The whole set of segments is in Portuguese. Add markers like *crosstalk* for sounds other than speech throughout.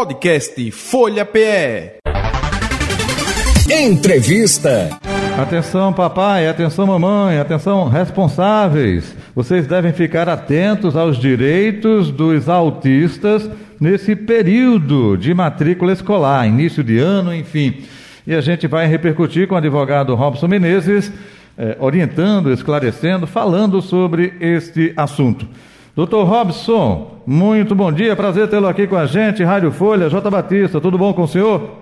Podcast Folha PE. Entrevista. Atenção, papai, atenção, mamãe, atenção, responsáveis. Vocês devem ficar atentos aos direitos dos autistas nesse período de matrícula escolar, início de ano, enfim. E a gente vai repercutir com o advogado Robson Menezes, eh, orientando, esclarecendo, falando sobre este assunto. Doutor Robson, muito bom dia, prazer tê-lo aqui com a gente, Rádio Folha, J. Batista, tudo bom com o senhor?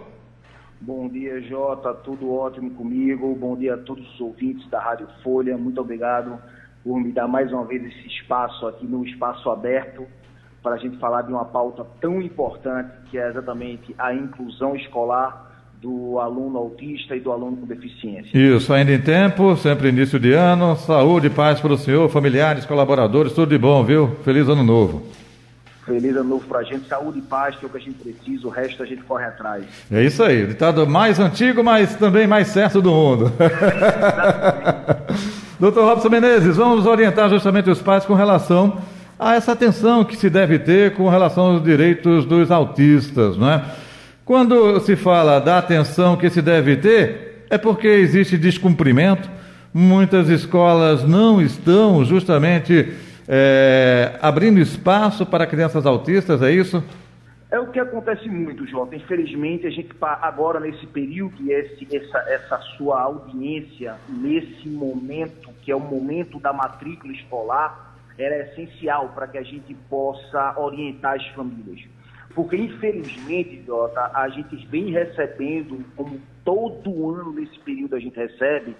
Bom dia, Jota, tudo ótimo comigo. Bom dia a todos os ouvintes da Rádio Folha. Muito obrigado por me dar mais uma vez esse espaço aqui no espaço aberto para a gente falar de uma pauta tão importante que é exatamente a inclusão escolar do aluno autista e do aluno com deficiência. Isso, ainda em tempo, sempre início de ano. Saúde e paz para o senhor, familiares, colaboradores, tudo de bom, viu? Feliz ano novo. Feliz ano novo para a gente, saúde e paz, que é o que a gente precisa, o resto a gente corre atrás. É isso aí, ditado mais antigo, mas também mais certo do mundo. *laughs* Doutor Robson Menezes, vamos orientar justamente os pais com relação a essa atenção que se deve ter com relação aos direitos dos autistas, não é? Quando se fala da atenção que se deve ter, é porque existe descumprimento. Muitas escolas não estão justamente é, abrindo espaço para crianças autistas, é isso? É o que acontece muito, Jota. Infelizmente, a gente agora nesse período e esse, essa, essa sua audiência, nesse momento, que é o momento da matrícula escolar, era essencial para que a gente possa orientar as famílias. Porque, infelizmente, Jota, a gente vem recebendo, como todo ano nesse período a gente recebe,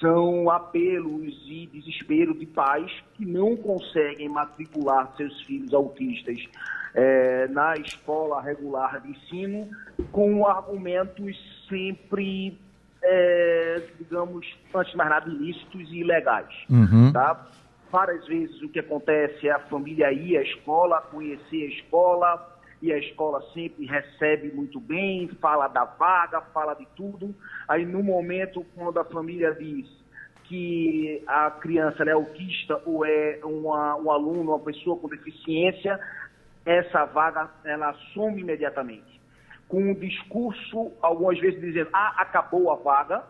são apelos e desespero de pais que não conseguem matricular seus filhos autistas é, na escola regular de ensino com argumentos sempre, é, digamos, antes de mais nada, ilícitos e ilegais. Uhum. Tá? Várias vezes o que acontece é a família ir à escola, conhecer a escola, e a escola sempre recebe muito bem, fala da vaga, fala de tudo. Aí no momento quando a família diz que a criança é autista ou é uma, um aluno, uma pessoa com deficiência, essa vaga ela assume imediatamente. Com um discurso, algumas vezes dizendo, ah, acabou a vaga,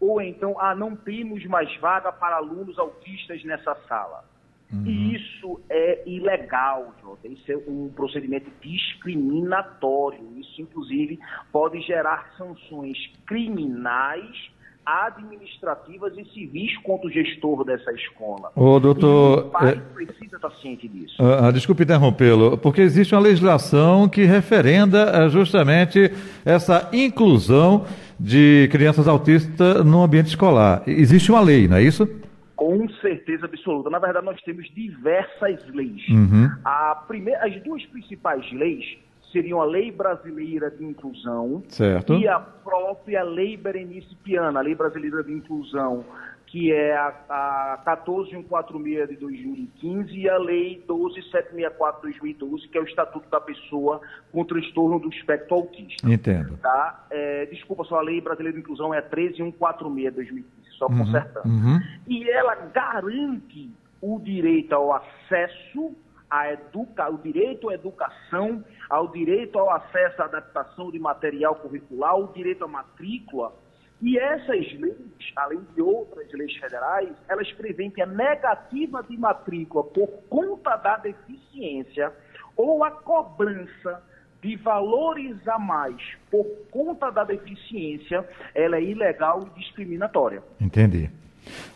ou então, ah, não temos mais vaga para alunos autistas nessa sala. Uhum. E isso é ilegal, Jota. Isso é um procedimento discriminatório. Isso, inclusive, pode gerar sanções criminais administrativas e civis contra o gestor dessa escola. Ô, doutor. E o pai é... precisa estar ciente disso. Ah, ah, desculpe interrompê-lo, porque existe uma legislação que referenda ah, justamente essa inclusão de crianças autistas no ambiente escolar. Existe uma lei, não é isso? Com certeza absoluta. Na verdade, nós temos diversas leis. Uhum. A primeira, as duas principais leis seriam a Lei Brasileira de Inclusão certo. e a própria Lei Berenice Piana, a Lei Brasileira de Inclusão, que é a, a 14146 de 2015 e a Lei 12764 de 2012, que é o Estatuto da Pessoa com Transtorno do Espectro Autista. Entendo. Tá? É, desculpa, só a Lei Brasileira de Inclusão é a 13146 de 2015, só uhum, consertando. Uhum. E ela garante o direito ao acesso a educa, o direito à educação, ao direito ao acesso à adaptação de material curricular, o direito à matrícula. E essas leis, além de outras leis federais, elas prevêem que a negativa de matrícula por conta da deficiência ou a cobrança de valores a mais por conta da deficiência, ela é ilegal e discriminatória. Entendi.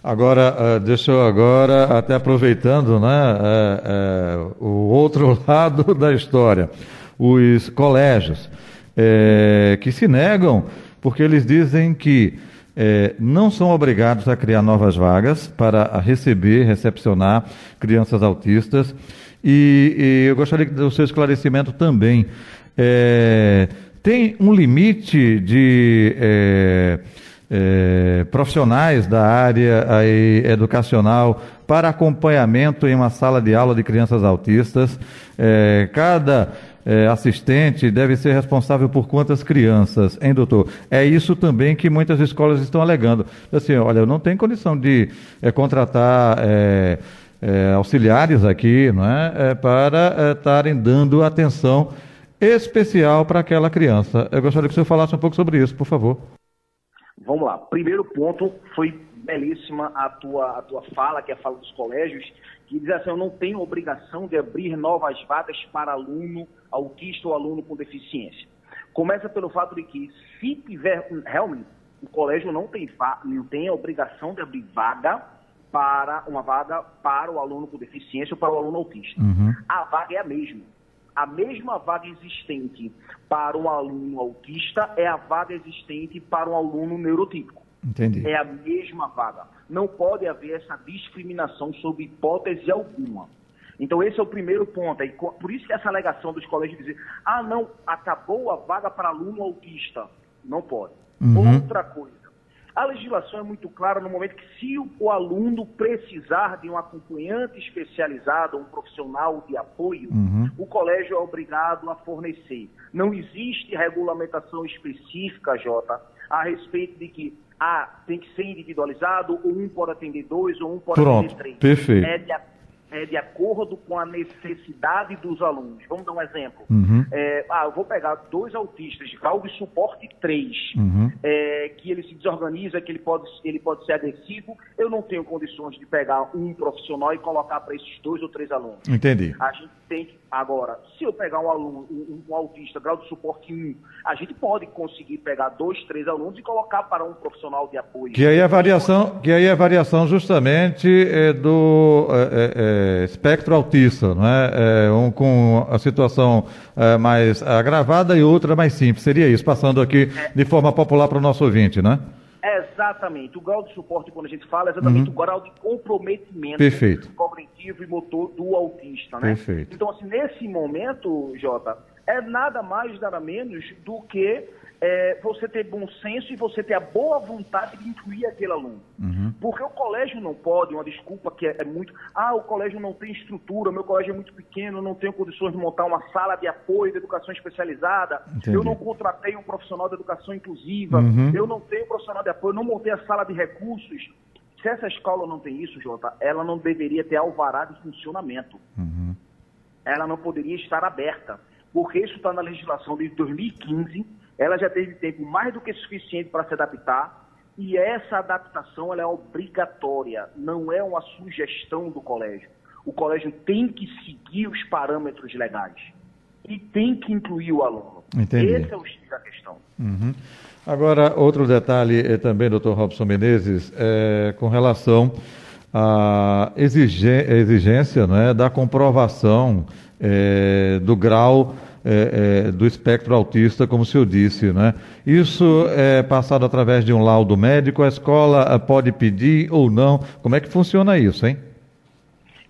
Agora, uh, deixa eu agora, até aproveitando né, uh, uh, o outro *laughs* lado da história, os colégios que se negam porque eles dizem que não são obrigados a criar novas vagas para receber, recepcionar crianças autistas. E, e eu gostaria do seu esclarecimento também. tem um limite de é, profissionais da área aí, educacional para acompanhamento em uma sala de aula de crianças autistas. É, cada é, assistente deve ser responsável por quantas crianças, hein, doutor? É isso também que muitas escolas estão alegando. Assim, olha, eu não tenho condição de é, contratar é, auxiliares aqui, não é, é para estarem dando atenção especial para aquela criança. Eu gostaria que o senhor falasse um pouco sobre isso, por favor. Vamos lá. Primeiro ponto foi belíssima a tua, a tua fala, que é a fala dos colégios, que diz assim, eu não tenho obrigação de abrir novas vagas para aluno autista ou aluno com deficiência. Começa pelo fato de que, se tiver, realmente, o colégio não tem, não tem a obrigação de abrir vaga para uma vaga para o aluno com deficiência ou para o aluno autista. Uhum. A vaga é a mesma. A mesma vaga existente para um aluno autista é a vaga existente para um aluno neurotípico. Entendi. É a mesma vaga. Não pode haver essa discriminação sob hipótese alguma. Então, esse é o primeiro ponto. Por isso que essa alegação dos colégios dizer, ah, não, acabou a vaga para aluno autista. Não pode. Uhum. Outra coisa. A legislação é muito clara no momento que, se o, aluno precisar de um acompanhante especializado, um profissional de apoio, uhum. o colégio é obrigado a fornecer. Não existe regulamentação específica, Jota, a respeito de que ah, tem que ser individualizado, ou um pode atender dois, ou um pode Pronto, atender três. Perfeito. É de é, de acordo com a necessidade dos alunos. Vamos dar um exemplo. Uhum. É, ah, eu vou pegar dois autistas de grau de suporte 3, uhum. é, que ele se desorganiza, que ele pode, ele pode ser agressivo. Eu não tenho condições de pegar um profissional e colocar para esses dois ou três alunos. Entendi. A gente tem que. Agora, se eu pegar um aluno, um, um autista, grau de suporte 1, a gente pode conseguir pegar dois, três alunos e colocar para um profissional de apoio. Que aí a variação, que aí a variação justamente é do é, é, espectro autista, não é? é? um com a situação é, mais agravada e outra mais simples. Seria isso, passando aqui de forma popular para o nosso ouvinte, né? Exatamente. O grau de suporte, quando a gente fala, é exatamente uhum. o grau de comprometimento Perfeito. cognitivo e motor do autista, né? Perfeito. Então, assim, nesse momento, Jota, é nada mais, nada menos do que é, você ter bom senso e você ter a boa vontade de incluir aquele aluno. Uhum. Porque o colégio não pode, uma desculpa que é, é, muito, ah, o colégio não tem estrutura, meu colégio é muito pequeno, não tenho condições de montar uma sala de apoio de educação especializada, Entendi. eu não contratei um profissional de educação inclusiva, uhum. eu não tenho profissional de apoio, não montei a sala de recursos. Se essa escola não tem isso, Jota, ela não deveria ter alvará de funcionamento. Uhum. Ela não poderia estar aberta, porque isso está na legislação desde 2015 ela já teve tempo mais do que suficiente para se adaptar e essa adaptação é obrigatória, não é uma sugestão do colégio. O colégio tem que seguir os parâmetros legais e tem que incluir o aluno. Entendi. Esse é o X da questão. Uhum. Agora, outro detalhe é também, doutor Robson Menezes, é, com relação à exigência né, da comprovação é, do grau é, é, do espectro autista, como o senhor disse, né? Isso é passado através de um laudo médico, a escola eh, pode pedir ou não? Como é que funciona isso, hein?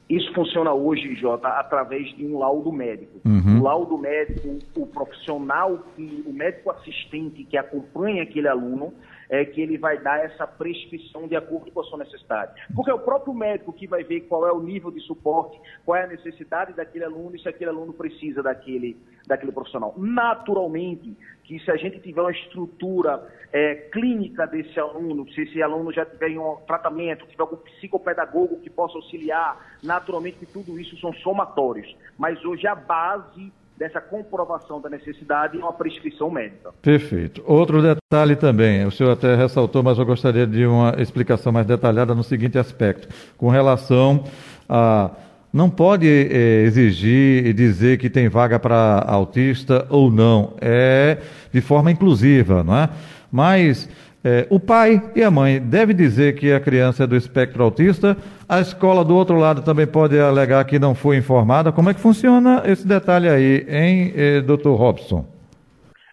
Isso funciona hoje, Jota, através de um laudo médico. Uhum. O laudo médico, o profissional, que, o médico assistente que acompanha aquele aluno, é que ele vai dar essa prescrição de acordo com a sua necessidade. Porque é o próprio médico que vai ver qual é o nível de suporte, qual é a necessidade daquele aluno e se aquele aluno precisa daquele, daquele profissional. Naturalmente, que se a gente tiver uma estrutura é, clínica desse aluno, se esse aluno já tiver um tratamento, tiver algum psicopedagogo que possa auxiliar, naturalmente que tudo isso são somatórios. Mas hoje a base dessa comprovação da necessidade e uma prescrição médica. Perfeito. Outro detalhe também, o senhor até ressaltou, mas eu gostaria de uma explicação mais detalhada no seguinte aspecto, com relação a não pode é, exigir e dizer que tem vaga para autista ou não, é de forma inclusiva, não é? Mas é, o pai e a mãe devem dizer que a criança é do espectro autista. A escola do outro lado também pode alegar que não foi informada. Como é que funciona esse detalhe aí, hein, eh, doutor Robson?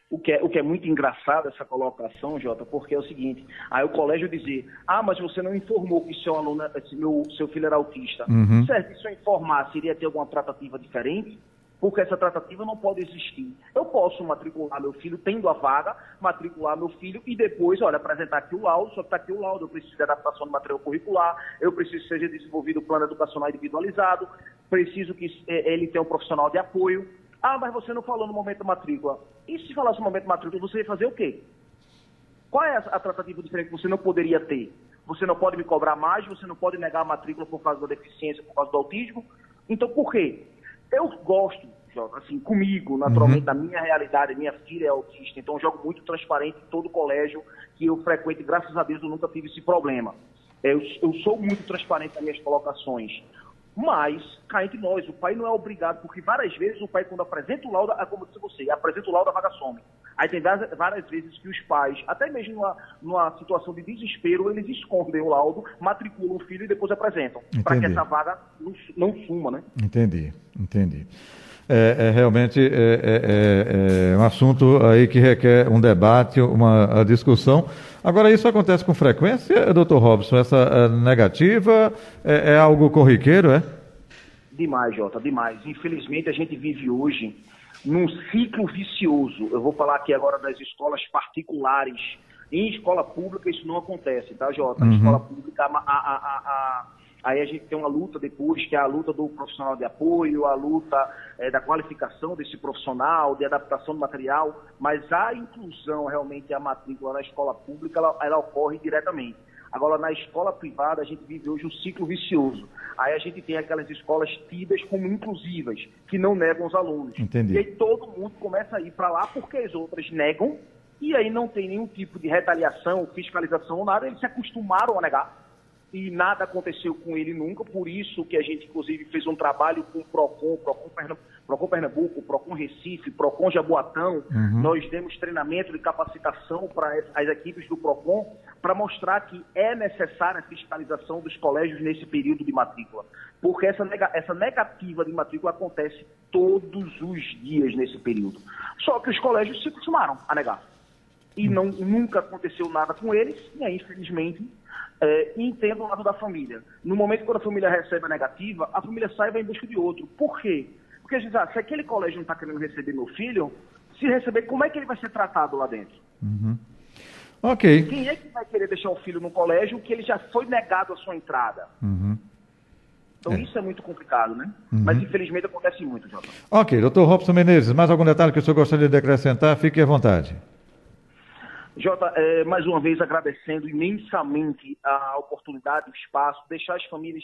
O que, é, o que é muito engraçado essa colocação, Jota, porque é o seguinte, aí o colégio dizer, ah, mas você não informou que seu aluno, meu, seu filho era autista. Uhum. Certo, se eu informar, seria ter alguma tratativa diferente? Porque essa tratativa não pode existir. Eu posso matricular meu filho, tendo a vaga, matricular meu filho e depois, olha, apresentar aqui o laudo, só que está aqui o laudo, eu preciso de adaptação do material curricular, eu preciso que seja desenvolvido o plano educacional individualizado, preciso que é, ele tenha um profissional de apoio. Ah, mas você não falou no momento da matrícula. E se falasse no momento da matrícula, você ia fazer o quê? Qual é a tratativa diferente que você não poderia ter? Você não pode me cobrar mais, você não pode negar a matrícula por causa da deficiência, por causa do autismo. Então, por quê? Eu gosto, assim, comigo, naturalmente, uhum. na minha realidade, minha filha é autista, então eu jogo muito transparente em todo o colégio que eu frequento, e graças a Deus eu nunca tive esse problema. Eu, eu sou muito transparente nas minhas colocações. Mas, cá entre nós, o pai não é obrigado, porque várias vezes o pai, quando apresenta o laudo, é como disse você, apresenta o laudo, a vaga some. Aí tem várias vezes que os pais, até mesmo numa, numa situação de desespero, eles escondem o laudo, matriculam o filho e depois apresentam. Para que essa vaga não, não suma, né? Entendi, entendi é, é realmente é, é, é, um assunto aí que requer um debate, uma discussão. Agora, isso acontece com frequência, doutor Robson? Essa é, negativa é, é, algo corriqueiro, é? Demais, Jota, demais. Infelizmente, a gente vive hoje num ciclo vicioso. Eu vou falar aqui agora das escolas particulares. Em escola pública, isso não acontece, tá, Jota? Uhum. escola pública, a, a, a, Aí a gente tem uma luta depois, que é a luta do profissional de apoio, a luta é, da qualificação desse profissional, de adaptação do material, mas a inclusão realmente, a matrícula na escola pública, ela, ela ocorre diretamente. Agora, na escola privada, a gente vive hoje um ciclo vicioso. Aí a gente tem aquelas escolas tidas como inclusivas, que não negam os alunos. Entendi. E aí todo mundo começa a ir para lá porque as outras negam, e aí não tem nenhum tipo de retaliação, fiscalização ou nada, eles se acostumaram a negar e nada aconteceu com ele nunca, por isso que a gente, inclusive, fez um trabalho com o PROCON, PROCON, Pernambuco, PROCON Pernambuco, PROCON Recife, PROCON Jaboatão. Uhum. Nós demos treinamento de capacitação para as equipes do PROCON para mostrar que é necessária a fiscalização dos colégios nesse período de matrícula. Porque essa, nega, essa negativa de matrícula acontece todos os dias nesse período. Só que os colégios se acostumaram a negar. E não, nunca aconteceu nada com eles, e aí, infelizmente, é, e entenda o lado da família. No momento quando a família recebe a negativa, a família sai e vai em busca de outro. Por quê? Porque a gente ah, se aquele colégio não está querendo receber meu filho, se receber, como é que ele vai ser tratado lá dentro? Uhum. Ok. Quem é que vai querer deixar o filho no colégio que ele já foi negado a sua entrada? Uhum. Então é. isso é muito complicado, né? Uhum. Mas infelizmente acontece muito, Jota. Ok, doutor Robson Menezes, mais algum detalhe que o senhor gostaria de acrescentar? Fique à vontade. Jota, é, mais uma vez agradecendo imensamente a oportunidade, o espaço, deixar as famílias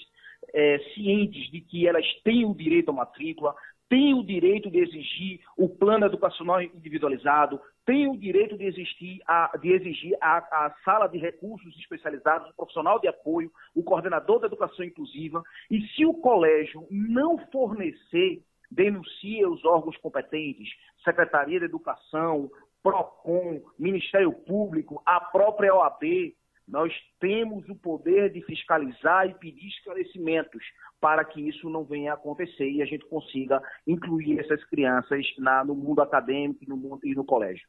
é, cientes de que elas têm o direito à matrícula, têm o direito de exigir o plano educacional individualizado, têm o direito de, existir a, de exigir a, a, sala de recursos especializados, o profissional de apoio, o coordenador da educação inclusiva, e se o colégio não fornecer denuncie os órgãos competentes, Secretaria de Educação, PROCON, Ministério Público, a própria OAB, nós temos o poder de fiscalizar e pedir esclarecimentos para que isso não venha a acontecer e a gente consiga incluir essas crianças na, no mundo acadêmico no mundo, e no colégio.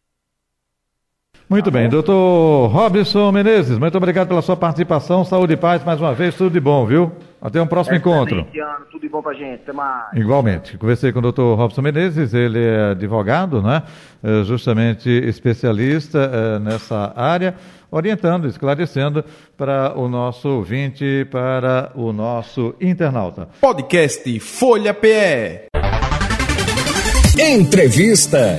Muito bem, doutor Robson Menezes, muito obrigado pela sua participação. Saúde e paz mais uma vez, tudo de bom, viu? Até um próximo encontro. Ano, tudo de bom pra gente, até mais. Igualmente. Conversei com o doutor Robson Menezes, ele é advogado, né? É justamente especialista é, nessa área, orientando, esclarecendo para o nosso ouvinte, para o nosso internauta. Podcast Folha PE. Entrevista.